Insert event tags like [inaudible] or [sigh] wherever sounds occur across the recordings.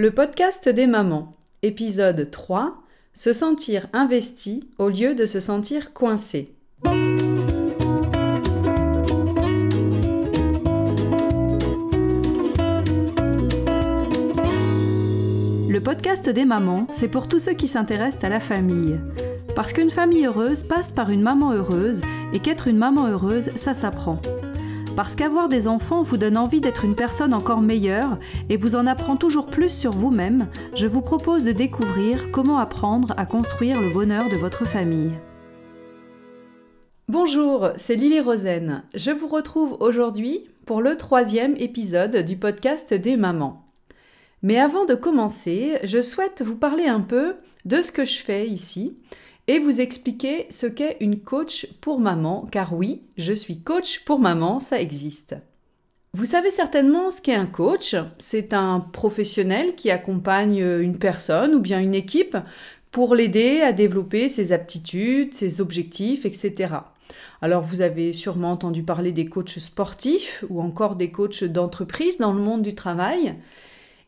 Le podcast des mamans, épisode 3 Se sentir investi au lieu de se sentir coincé. Le podcast des mamans, c'est pour tous ceux qui s'intéressent à la famille. Parce qu'une famille heureuse passe par une maman heureuse et qu'être une maman heureuse, ça s'apprend. Parce qu'avoir des enfants vous donne envie d'être une personne encore meilleure et vous en apprend toujours plus sur vous-même, je vous propose de découvrir comment apprendre à construire le bonheur de votre famille. Bonjour, c'est Lily Rosen. Je vous retrouve aujourd'hui pour le troisième épisode du podcast des mamans. Mais avant de commencer, je souhaite vous parler un peu de ce que je fais ici et vous expliquer ce qu'est une coach pour maman, car oui, je suis coach pour maman, ça existe. Vous savez certainement ce qu'est un coach. C'est un professionnel qui accompagne une personne ou bien une équipe pour l'aider à développer ses aptitudes, ses objectifs, etc. Alors vous avez sûrement entendu parler des coachs sportifs ou encore des coachs d'entreprise dans le monde du travail.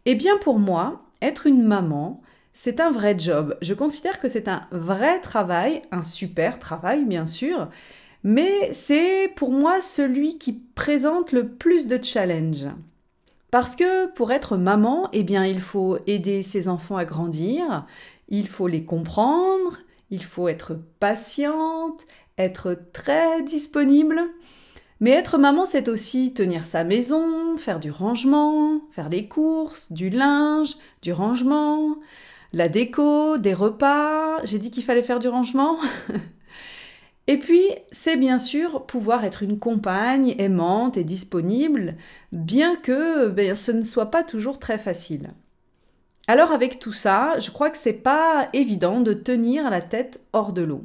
Eh bien pour moi, être une maman, c'est un vrai job. Je considère que c'est un vrai travail, un super travail bien sûr, mais c'est pour moi celui qui présente le plus de challenges. Parce que pour être maman, eh bien, il faut aider ses enfants à grandir, il faut les comprendre, il faut être patiente, être très disponible. Mais être maman, c'est aussi tenir sa maison, faire du rangement, faire des courses, du linge, du rangement, la déco, des repas, j'ai dit qu'il fallait faire du rangement. [laughs] et puis, c'est bien sûr pouvoir être une compagne aimante et disponible, bien que ben, ce ne soit pas toujours très facile. Alors avec tout ça, je crois que c'est pas évident de tenir la tête hors de l'eau.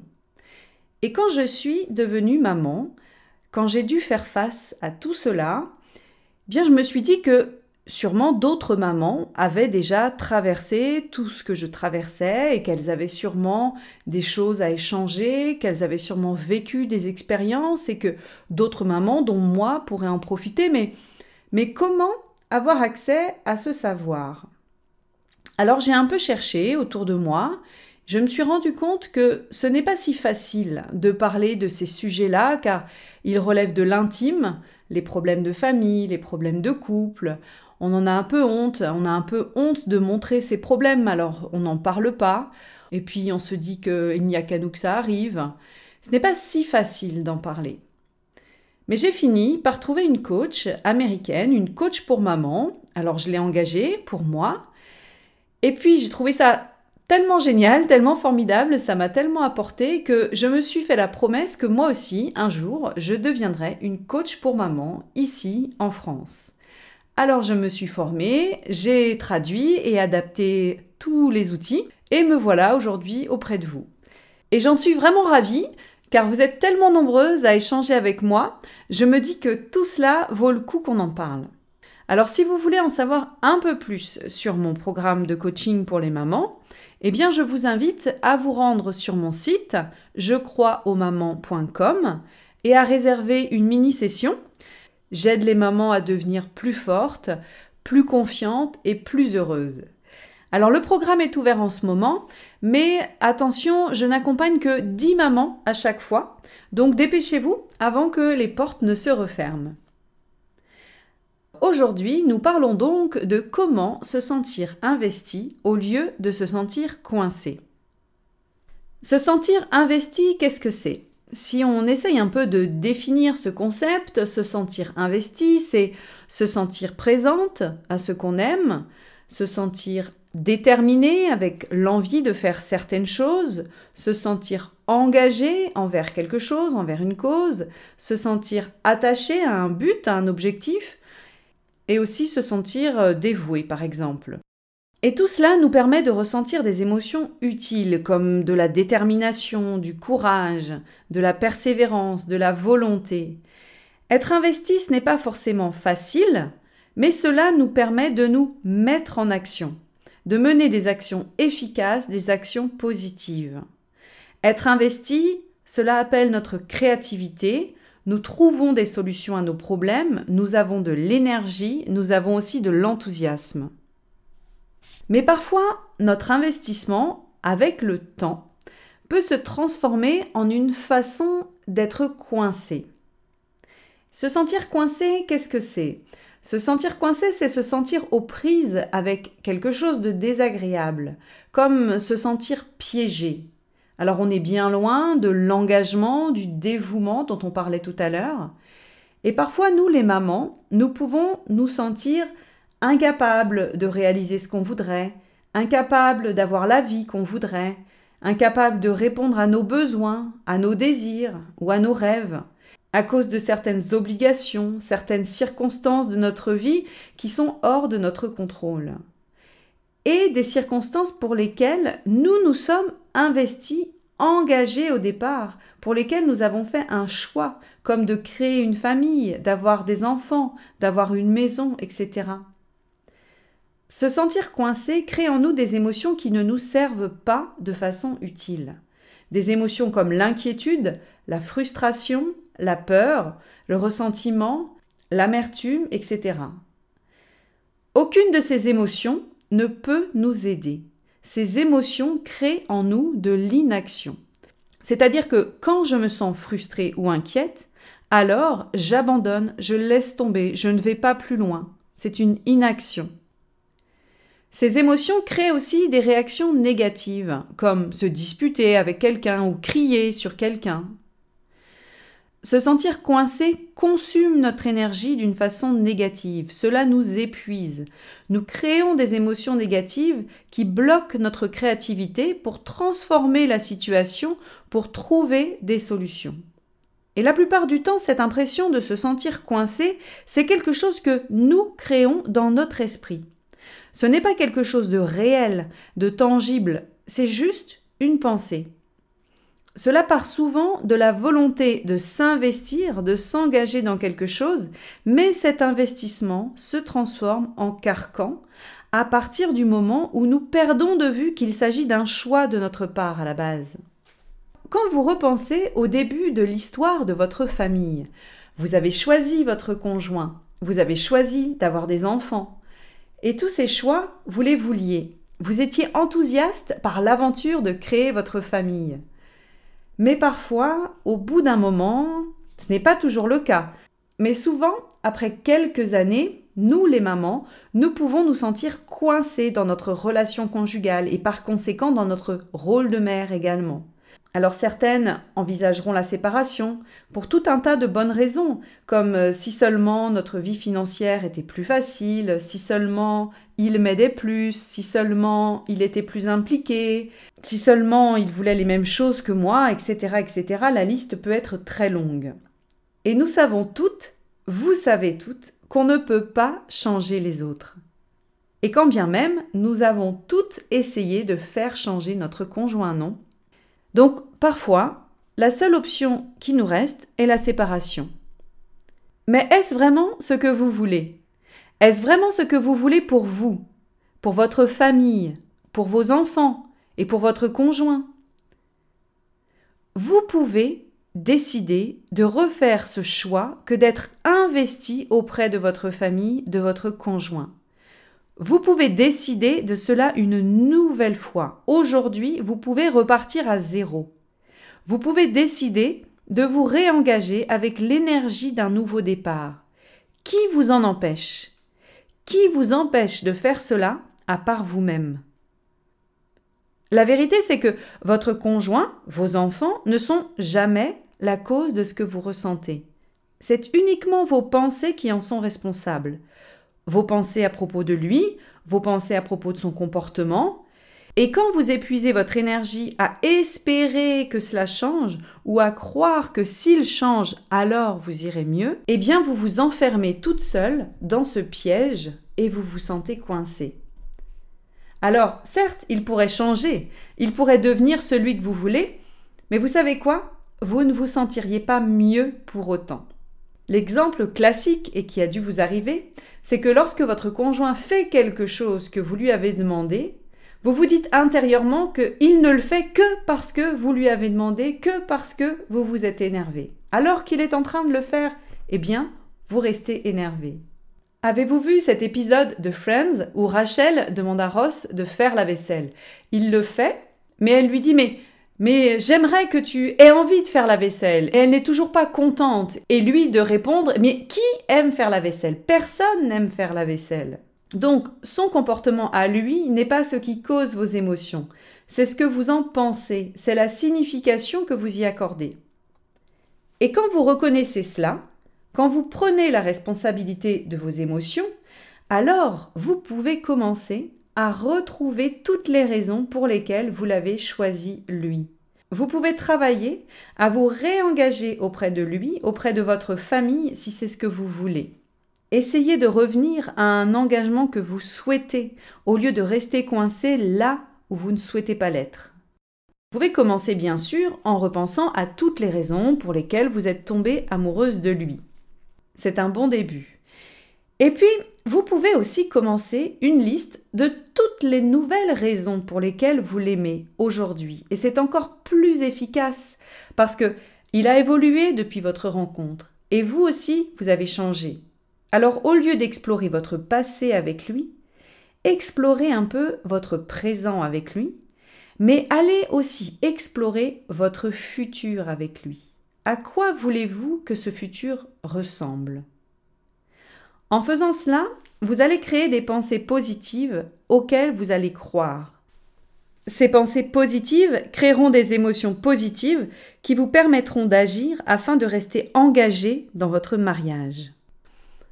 Et quand je suis devenue maman, quand j'ai dû faire face à tout cela, bien je me suis dit que sûrement d'autres mamans avaient déjà traversé tout ce que je traversais et qu'elles avaient sûrement des choses à échanger, qu'elles avaient sûrement vécu des expériences et que d'autres mamans, dont moi, pourraient en profiter. Mais, mais comment avoir accès à ce savoir? Alors j'ai un peu cherché autour de moi. Je me suis rendu compte que ce n'est pas si facile de parler de ces sujets-là car ils relèvent de l'intime, les problèmes de famille, les problèmes de couple on en a un peu honte, on a un peu honte de montrer ses problèmes, alors on n'en parle pas, et puis on se dit qu'il n'y a qu'à nous que ça arrive. Ce n'est pas si facile d'en parler. Mais j'ai fini par trouver une coach américaine, une coach pour maman, alors je l'ai engagée pour moi, et puis j'ai trouvé ça tellement génial, tellement formidable, ça m'a tellement apporté que je me suis fait la promesse que moi aussi, un jour, je deviendrai une coach pour maman ici en France. Alors je me suis formée, j'ai traduit et adapté tous les outils et me voilà aujourd'hui auprès de vous. Et j'en suis vraiment ravie car vous êtes tellement nombreuses à échanger avec moi, je me dis que tout cela vaut le coup qu'on en parle. Alors si vous voulez en savoir un peu plus sur mon programme de coaching pour les mamans, eh bien je vous invite à vous rendre sur mon site je et à réserver une mini-session J'aide les mamans à devenir plus fortes, plus confiantes et plus heureuses. Alors le programme est ouvert en ce moment, mais attention, je n'accompagne que 10 mamans à chaque fois, donc dépêchez-vous avant que les portes ne se referment. Aujourd'hui, nous parlons donc de comment se sentir investi au lieu de se sentir coincé. Se sentir investi, qu'est-ce que c'est? Si on essaye un peu de définir ce concept, se sentir investi, c'est se sentir présente à ce qu'on aime, se sentir déterminé avec l'envie de faire certaines choses, se sentir engagé envers quelque chose, envers une cause, se sentir attaché à un but, à un objectif, et aussi se sentir euh, dévoué par exemple. Et tout cela nous permet de ressentir des émotions utiles comme de la détermination, du courage, de la persévérance, de la volonté. Être investi, ce n'est pas forcément facile, mais cela nous permet de nous mettre en action, de mener des actions efficaces, des actions positives. Être investi, cela appelle notre créativité, nous trouvons des solutions à nos problèmes, nous avons de l'énergie, nous avons aussi de l'enthousiasme. Mais parfois, notre investissement, avec le temps, peut se transformer en une façon d'être coincé. Se sentir coincé, qu'est-ce que c'est? Se sentir coincé, c'est se sentir aux prises avec quelque chose de désagréable, comme se sentir piégé. Alors on est bien loin de l'engagement, du dévouement dont on parlait tout à l'heure. Et parfois, nous, les mamans, nous pouvons nous sentir incapables de réaliser ce qu'on voudrait, incapables d'avoir la vie qu'on voudrait, incapables de répondre à nos besoins, à nos désirs ou à nos rêves, à cause de certaines obligations, certaines circonstances de notre vie qui sont hors de notre contrôle. Et des circonstances pour lesquelles nous nous sommes investis, engagés au départ, pour lesquelles nous avons fait un choix, comme de créer une famille, d'avoir des enfants, d'avoir une maison, etc. Se sentir coincé crée en nous des émotions qui ne nous servent pas de façon utile. Des émotions comme l'inquiétude, la frustration, la peur, le ressentiment, l'amertume, etc. Aucune de ces émotions ne peut nous aider. Ces émotions créent en nous de l'inaction. C'est-à-dire que quand je me sens frustrée ou inquiète, alors j'abandonne, je laisse tomber, je ne vais pas plus loin. C'est une inaction. Ces émotions créent aussi des réactions négatives, comme se disputer avec quelqu'un ou crier sur quelqu'un. Se sentir coincé consume notre énergie d'une façon négative. Cela nous épuise. Nous créons des émotions négatives qui bloquent notre créativité pour transformer la situation, pour trouver des solutions. Et la plupart du temps, cette impression de se sentir coincé, c'est quelque chose que nous créons dans notre esprit. Ce n'est pas quelque chose de réel, de tangible, c'est juste une pensée. Cela part souvent de la volonté de s'investir, de s'engager dans quelque chose, mais cet investissement se transforme en carcan à partir du moment où nous perdons de vue qu'il s'agit d'un choix de notre part à la base. Quand vous repensez au début de l'histoire de votre famille, vous avez choisi votre conjoint, vous avez choisi d'avoir des enfants, et tous ces choix, vous les vouliez. Vous étiez enthousiaste par l'aventure de créer votre famille. Mais parfois, au bout d'un moment, ce n'est pas toujours le cas. Mais souvent, après quelques années, nous les mamans, nous pouvons nous sentir coincés dans notre relation conjugale et par conséquent dans notre rôle de mère également. Alors certaines envisageront la séparation pour tout un tas de bonnes raisons, comme euh, si seulement notre vie financière était plus facile, si seulement il m'aidait plus, si seulement il était plus impliqué, si seulement il voulait les mêmes choses que moi, etc., etc. La liste peut être très longue. Et nous savons toutes, vous savez toutes, qu'on ne peut pas changer les autres. Et quand bien même, nous avons toutes essayé de faire changer notre conjoint, non? Donc parfois, la seule option qui nous reste est la séparation. Mais est-ce vraiment ce que vous voulez? Est-ce vraiment ce que vous voulez pour vous, pour votre famille, pour vos enfants et pour votre conjoint? Vous pouvez décider de refaire ce choix que d'être investi auprès de votre famille, de votre conjoint. Vous pouvez décider de cela une nouvelle fois. Aujourd'hui, vous pouvez repartir à zéro. Vous pouvez décider de vous réengager avec l'énergie d'un nouveau départ. Qui vous en empêche? Qui vous empêche de faire cela à part vous-même? La vérité, c'est que votre conjoint, vos enfants, ne sont jamais la cause de ce que vous ressentez. C'est uniquement vos pensées qui en sont responsables vos pensées à propos de lui, vos pensées à propos de son comportement. Et quand vous épuisez votre énergie à espérer que cela change ou à croire que s'il change, alors vous irez mieux, eh bien vous vous enfermez toute seule dans ce piège et vous vous sentez coincé. Alors, certes, il pourrait changer, il pourrait devenir celui que vous voulez, mais vous savez quoi? Vous ne vous sentiriez pas mieux pour autant. L'exemple classique et qui a dû vous arriver, c'est que lorsque votre conjoint fait quelque chose que vous lui avez demandé, vous vous dites intérieurement qu'il ne le fait que parce que vous lui avez demandé, que parce que vous vous êtes énervé. Alors qu'il est en train de le faire, eh bien, vous restez énervé. Avez-vous vu cet épisode de Friends où Rachel demande à Ross de faire la vaisselle? Il le fait, mais elle lui dit mais mais j'aimerais que tu aies envie de faire la vaisselle. Et elle n'est toujours pas contente. Et lui de répondre Mais qui aime faire la vaisselle? Personne n'aime faire la vaisselle. Donc, son comportement à lui n'est pas ce qui cause vos émotions. C'est ce que vous en pensez. C'est la signification que vous y accordez. Et quand vous reconnaissez cela, quand vous prenez la responsabilité de vos émotions, alors vous pouvez commencer à retrouver toutes les raisons pour lesquelles vous l'avez choisi lui. Vous pouvez travailler à vous réengager auprès de lui, auprès de votre famille, si c'est ce que vous voulez. Essayez de revenir à un engagement que vous souhaitez, au lieu de rester coincé là où vous ne souhaitez pas l'être. Vous pouvez commencer bien sûr en repensant à toutes les raisons pour lesquelles vous êtes tombée amoureuse de lui. C'est un bon début. Et puis, vous pouvez aussi commencer une liste de toutes les nouvelles raisons pour lesquelles vous l'aimez aujourd'hui. Et c'est encore plus efficace parce que il a évolué depuis votre rencontre. Et vous aussi, vous avez changé. Alors, au lieu d'explorer votre passé avec lui, explorez un peu votre présent avec lui, mais allez aussi explorer votre futur avec lui. À quoi voulez-vous que ce futur ressemble? En faisant cela, vous allez créer des pensées positives auxquelles vous allez croire. Ces pensées positives créeront des émotions positives qui vous permettront d'agir afin de rester engagé dans votre mariage.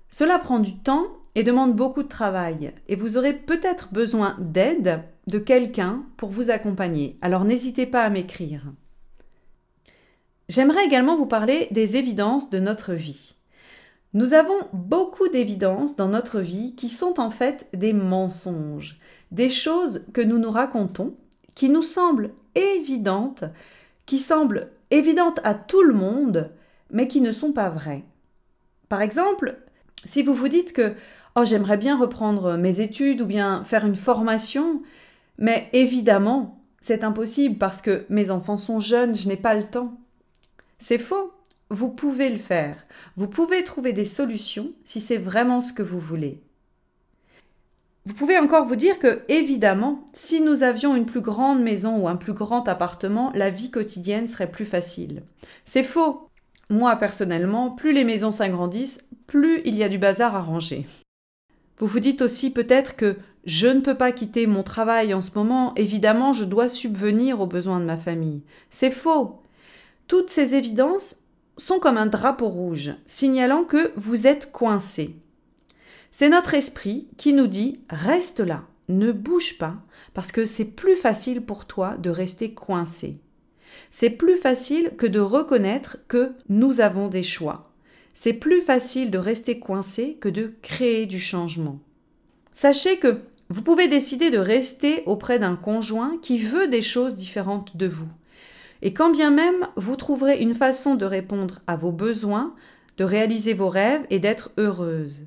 Cela prend du temps et demande beaucoup de travail et vous aurez peut-être besoin d'aide de quelqu'un pour vous accompagner. Alors n'hésitez pas à m'écrire. J'aimerais également vous parler des évidences de notre vie. Nous avons beaucoup d'évidences dans notre vie qui sont en fait des mensonges, des choses que nous nous racontons, qui nous semblent évidentes, qui semblent évidentes à tout le monde, mais qui ne sont pas vraies. Par exemple, si vous vous dites que oh, j'aimerais bien reprendre mes études ou bien faire une formation, mais évidemment, c'est impossible parce que mes enfants sont jeunes, je n'ai pas le temps. C'est faux. Vous pouvez le faire. Vous pouvez trouver des solutions si c'est vraiment ce que vous voulez. Vous pouvez encore vous dire que, évidemment, si nous avions une plus grande maison ou un plus grand appartement, la vie quotidienne serait plus facile. C'est faux. Moi, personnellement, plus les maisons s'agrandissent, plus il y a du bazar à ranger. Vous vous dites aussi peut-être que je ne peux pas quitter mon travail en ce moment, évidemment, je dois subvenir aux besoins de ma famille. C'est faux. Toutes ces évidences sont comme un drapeau rouge, signalant que vous êtes coincé. C'est notre esprit qui nous dit reste là, ne bouge pas, parce que c'est plus facile pour toi de rester coincé. C'est plus facile que de reconnaître que nous avons des choix. C'est plus facile de rester coincé que de créer du changement. Sachez que vous pouvez décider de rester auprès d'un conjoint qui veut des choses différentes de vous. Et quand bien même vous trouverez une façon de répondre à vos besoins, de réaliser vos rêves et d'être heureuse.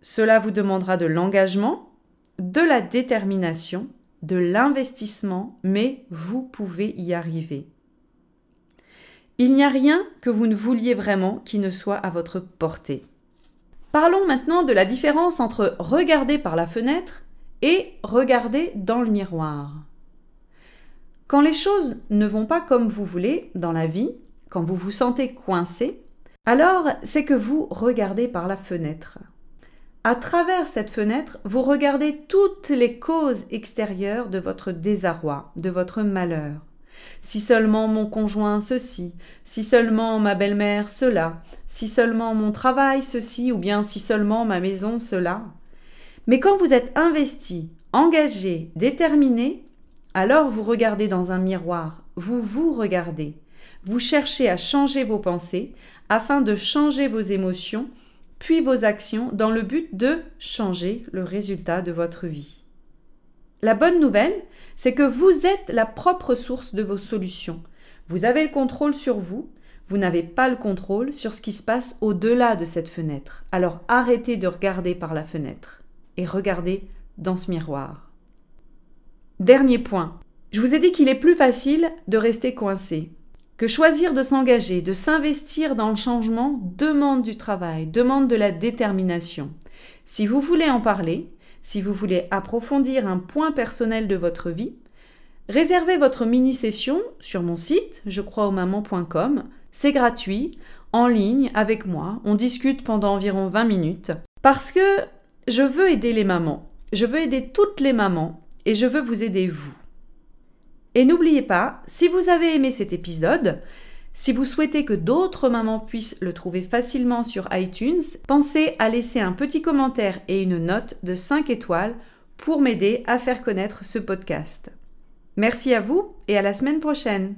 Cela vous demandera de l'engagement, de la détermination, de l'investissement, mais vous pouvez y arriver. Il n'y a rien que vous ne vouliez vraiment qui ne soit à votre portée. Parlons maintenant de la différence entre regarder par la fenêtre et regarder dans le miroir. Quand les choses ne vont pas comme vous voulez dans la vie, quand vous vous sentez coincé, alors c'est que vous regardez par la fenêtre. À travers cette fenêtre, vous regardez toutes les causes extérieures de votre désarroi, de votre malheur. Si seulement mon conjoint ceci, si seulement ma belle-mère cela, si seulement mon travail ceci, ou bien si seulement ma maison cela. Mais quand vous êtes investi, engagé, déterminé, alors vous regardez dans un miroir, vous vous regardez, vous cherchez à changer vos pensées afin de changer vos émotions, puis vos actions dans le but de changer le résultat de votre vie. La bonne nouvelle, c'est que vous êtes la propre source de vos solutions. Vous avez le contrôle sur vous, vous n'avez pas le contrôle sur ce qui se passe au-delà de cette fenêtre. Alors arrêtez de regarder par la fenêtre et regardez dans ce miroir. Dernier point. Je vous ai dit qu'il est plus facile de rester coincé. Que choisir de s'engager, de s'investir dans le changement demande du travail, demande de la détermination. Si vous voulez en parler, si vous voulez approfondir un point personnel de votre vie, réservez votre mini-session sur mon site, je crois C'est gratuit, en ligne, avec moi. On discute pendant environ 20 minutes. Parce que je veux aider les mamans. Je veux aider toutes les mamans. Et je veux vous aider vous. Et n'oubliez pas, si vous avez aimé cet épisode, si vous souhaitez que d'autres mamans puissent le trouver facilement sur iTunes, pensez à laisser un petit commentaire et une note de 5 étoiles pour m'aider à faire connaître ce podcast. Merci à vous et à la semaine prochaine.